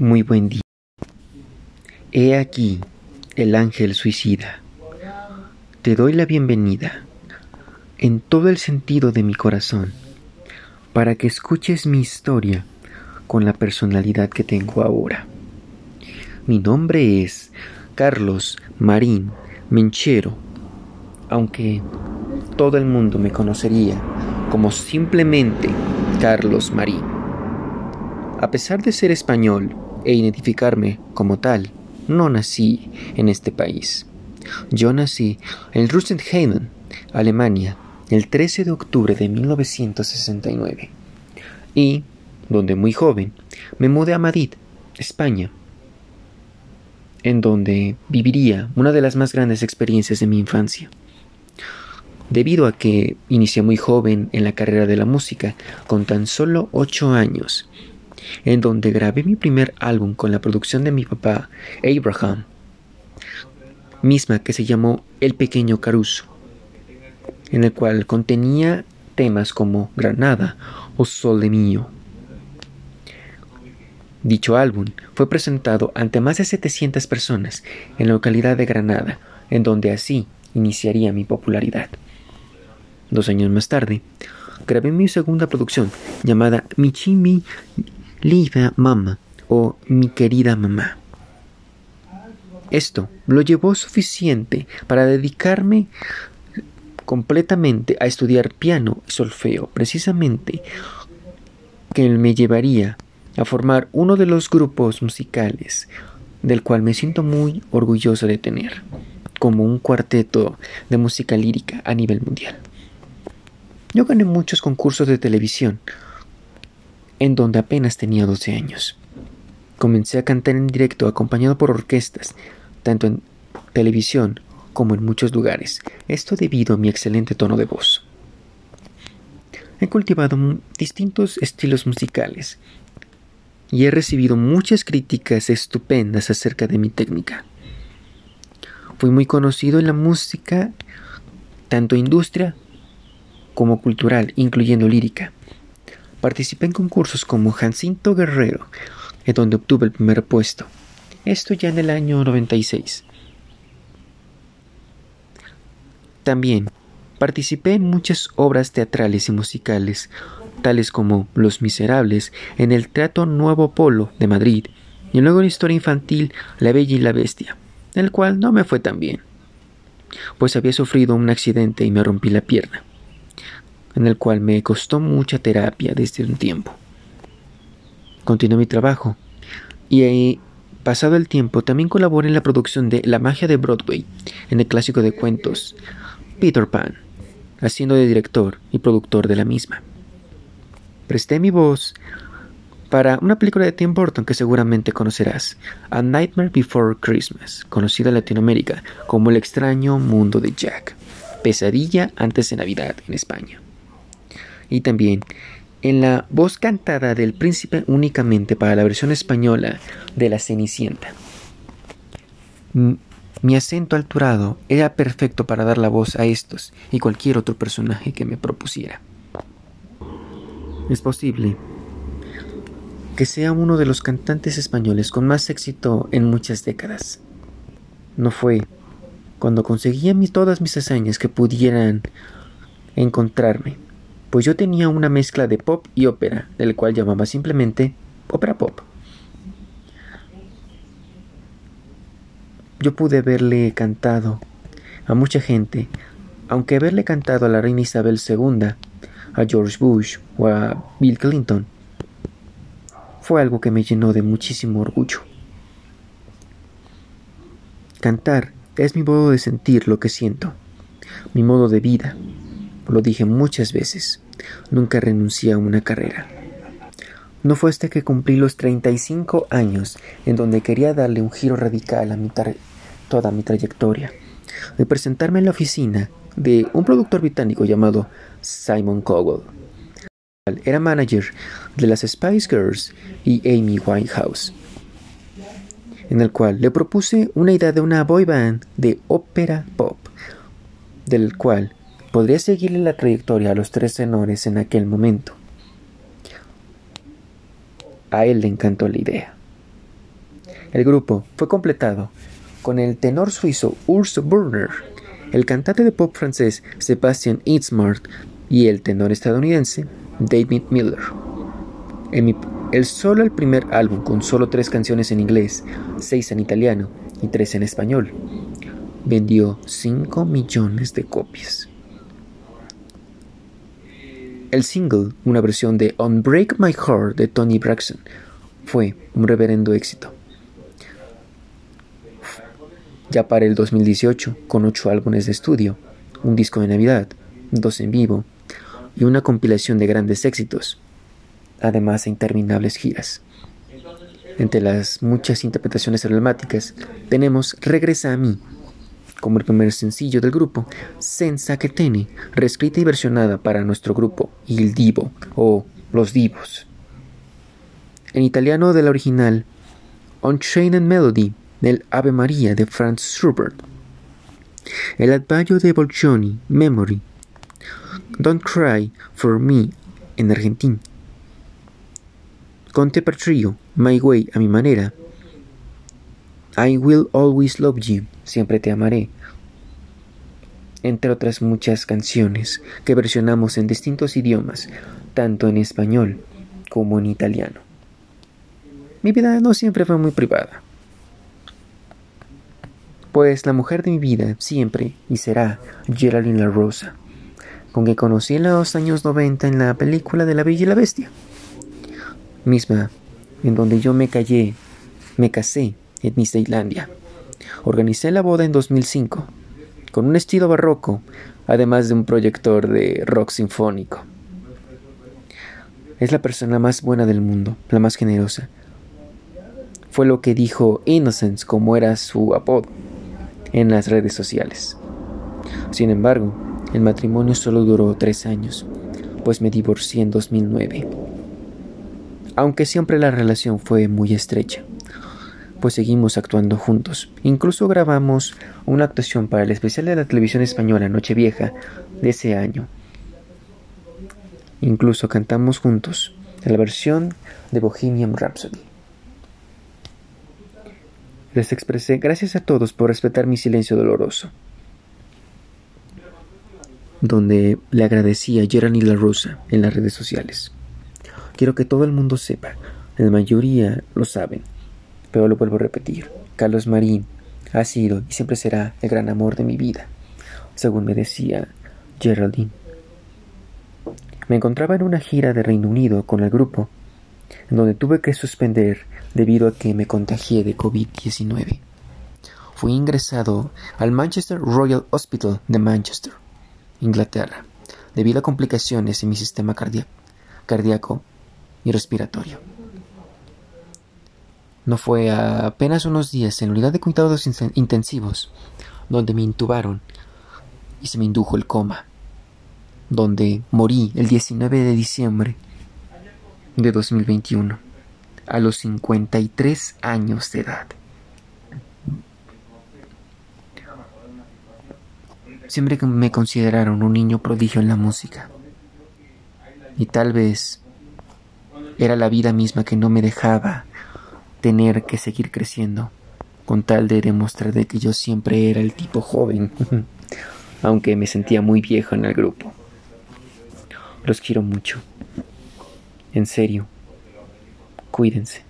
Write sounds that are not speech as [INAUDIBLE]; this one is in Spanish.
Muy buen día. He aquí el ángel suicida. Te doy la bienvenida en todo el sentido de mi corazón para que escuches mi historia con la personalidad que tengo ahora. Mi nombre es Carlos Marín Menchero, aunque todo el mundo me conocería como simplemente Carlos Marín. A pesar de ser español, e identificarme como tal. No nací en este país. Yo nací en Rustenhagen, Alemania, el 13 de octubre de 1969. Y, donde muy joven, me mudé a Madrid, España, en donde viviría una de las más grandes experiencias de mi infancia. Debido a que inicié muy joven en la carrera de la música, con tan solo 8 años, en donde grabé mi primer álbum con la producción de mi papá, Abraham, misma que se llamó El Pequeño Caruso, en el cual contenía temas como Granada o Sol de Mío. Dicho álbum fue presentado ante más de 700 personas en la localidad de Granada, en donde así iniciaría mi popularidad. Dos años más tarde, grabé mi segunda producción llamada Michimi Liva Mama o mi querida mamá. Esto lo llevó suficiente para dedicarme completamente a estudiar piano y solfeo, precisamente que me llevaría a formar uno de los grupos musicales del cual me siento muy orgulloso de tener, como un cuarteto de música lírica a nivel mundial. Yo gané muchos concursos de televisión, en donde apenas tenía 12 años. Comencé a cantar en directo acompañado por orquestas, tanto en televisión como en muchos lugares, esto debido a mi excelente tono de voz. He cultivado distintos estilos musicales y he recibido muchas críticas estupendas acerca de mi técnica. Fui muy conocido en la música, tanto industria como cultural, incluyendo lírica. Participé en concursos como Jacinto Guerrero, en donde obtuve el primer puesto. Esto ya en el año 96. También participé en muchas obras teatrales y musicales, tales como Los Miserables en el Teatro Nuevo Polo de Madrid, y luego la historia infantil La Bella y la Bestia, el cual no me fue tan bien, pues había sufrido un accidente y me rompí la pierna en el cual me costó mucha terapia desde un tiempo. Continué mi trabajo y pasado el tiempo también colaboré en la producción de La magia de Broadway, en el clásico de cuentos Peter Pan, haciendo de director y productor de la misma. Presté mi voz para una película de Tim Burton que seguramente conocerás, A Nightmare Before Christmas, conocida en Latinoamérica como El extraño mundo de Jack, pesadilla antes de Navidad en España y también en la voz cantada del príncipe únicamente para la versión española de La Cenicienta. Mi acento alturado era perfecto para dar la voz a estos y cualquier otro personaje que me propusiera. Es posible que sea uno de los cantantes españoles con más éxito en muchas décadas. No fue cuando conseguía todas mis hazañas que pudieran encontrarme pues yo tenía una mezcla de pop y ópera, del cual llamaba simplemente ópera pop. Yo pude haberle cantado a mucha gente, aunque haberle cantado a la reina Isabel II, a George Bush o a Bill Clinton fue algo que me llenó de muchísimo orgullo. Cantar es mi modo de sentir lo que siento, mi modo de vida, lo dije muchas veces. Nunca renuncié a una carrera. No fue hasta que cumplí los 35 años en donde quería darle un giro radical a toda mi trayectoria, de presentarme en la oficina de un productor británico llamado Simon Cowell. Era manager de las Spice Girls y Amy Winehouse, en el cual le propuse una idea de una boy band de ópera pop, del cual podría seguirle la trayectoria a los tres tenores en aquel momento. A él le encantó la idea. El grupo fue completado con el tenor suizo Urs Burner, el cantante de pop francés Sebastian Itzmart y el tenor estadounidense David Miller. el solo el primer álbum con solo tres canciones en inglés, seis en italiano y tres en español, vendió 5 millones de copias. El single, una versión de Unbreak My Heart de Tony Braxton, fue un reverendo éxito. Ya para el 2018, con ocho álbumes de estudio, un disco de Navidad, dos en vivo y una compilación de grandes éxitos, además de interminables giras. Entre las muchas interpretaciones emblemáticas tenemos Regresa a mí, como el primer sencillo del grupo, Senza que Tene, reescrita y versionada para nuestro grupo Il Divo o Los Divos. En italiano del original, Unchained Melody del Ave María de Franz Schubert. El Adagio de Bolcioni, Memory. Don't Cry for Me en Argentina. Conte per Trio, My Way a mi manera. I Will Always Love You, Siempre te amaré. Entre otras muchas canciones que versionamos en distintos idiomas, tanto en español como en italiano. Mi vida no siempre fue muy privada, pues la mujer de mi vida siempre y será Geraldine La Rosa, con quien conocí en los años 90 en la película de La Bella y la Bestia, misma en donde yo me callé, me casé en Islandia. Organicé la boda en 2005, con un estilo barroco, además de un proyector de rock sinfónico. Es la persona más buena del mundo, la más generosa. Fue lo que dijo Innocence, como era su apodo, en las redes sociales. Sin embargo, el matrimonio solo duró tres años, pues me divorcié en 2009. Aunque siempre la relación fue muy estrecha pues seguimos actuando juntos. Incluso grabamos una actuación para el especial de la televisión española Nochevieja de ese año. Incluso cantamos juntos la versión de Bohemian Rhapsody. Les expresé gracias a todos por respetar mi silencio doloroso, donde le agradecí a Gerani La Rosa en las redes sociales. Quiero que todo el mundo sepa, la mayoría lo saben, pero lo vuelvo a repetir, Carlos Marín ha sido y siempre será el gran amor de mi vida, según me decía Geraldine. Me encontraba en una gira de Reino Unido con el grupo, donde tuve que suspender debido a que me contagié de COVID-19. Fui ingresado al Manchester Royal Hospital de Manchester, Inglaterra, debido a complicaciones en mi sistema cardíaco y respiratorio. No fue apenas unos días en la unidad de cuidados intensivos donde me intubaron y se me indujo el coma, donde morí el 19 de diciembre de 2021 a los 53 años de edad. Siempre me consideraron un niño prodigio en la música. Y tal vez era la vida misma que no me dejaba tener que seguir creciendo, con tal de demostrar de que yo siempre era el tipo joven, [LAUGHS] aunque me sentía muy viejo en el grupo. Los quiero mucho. En serio, cuídense.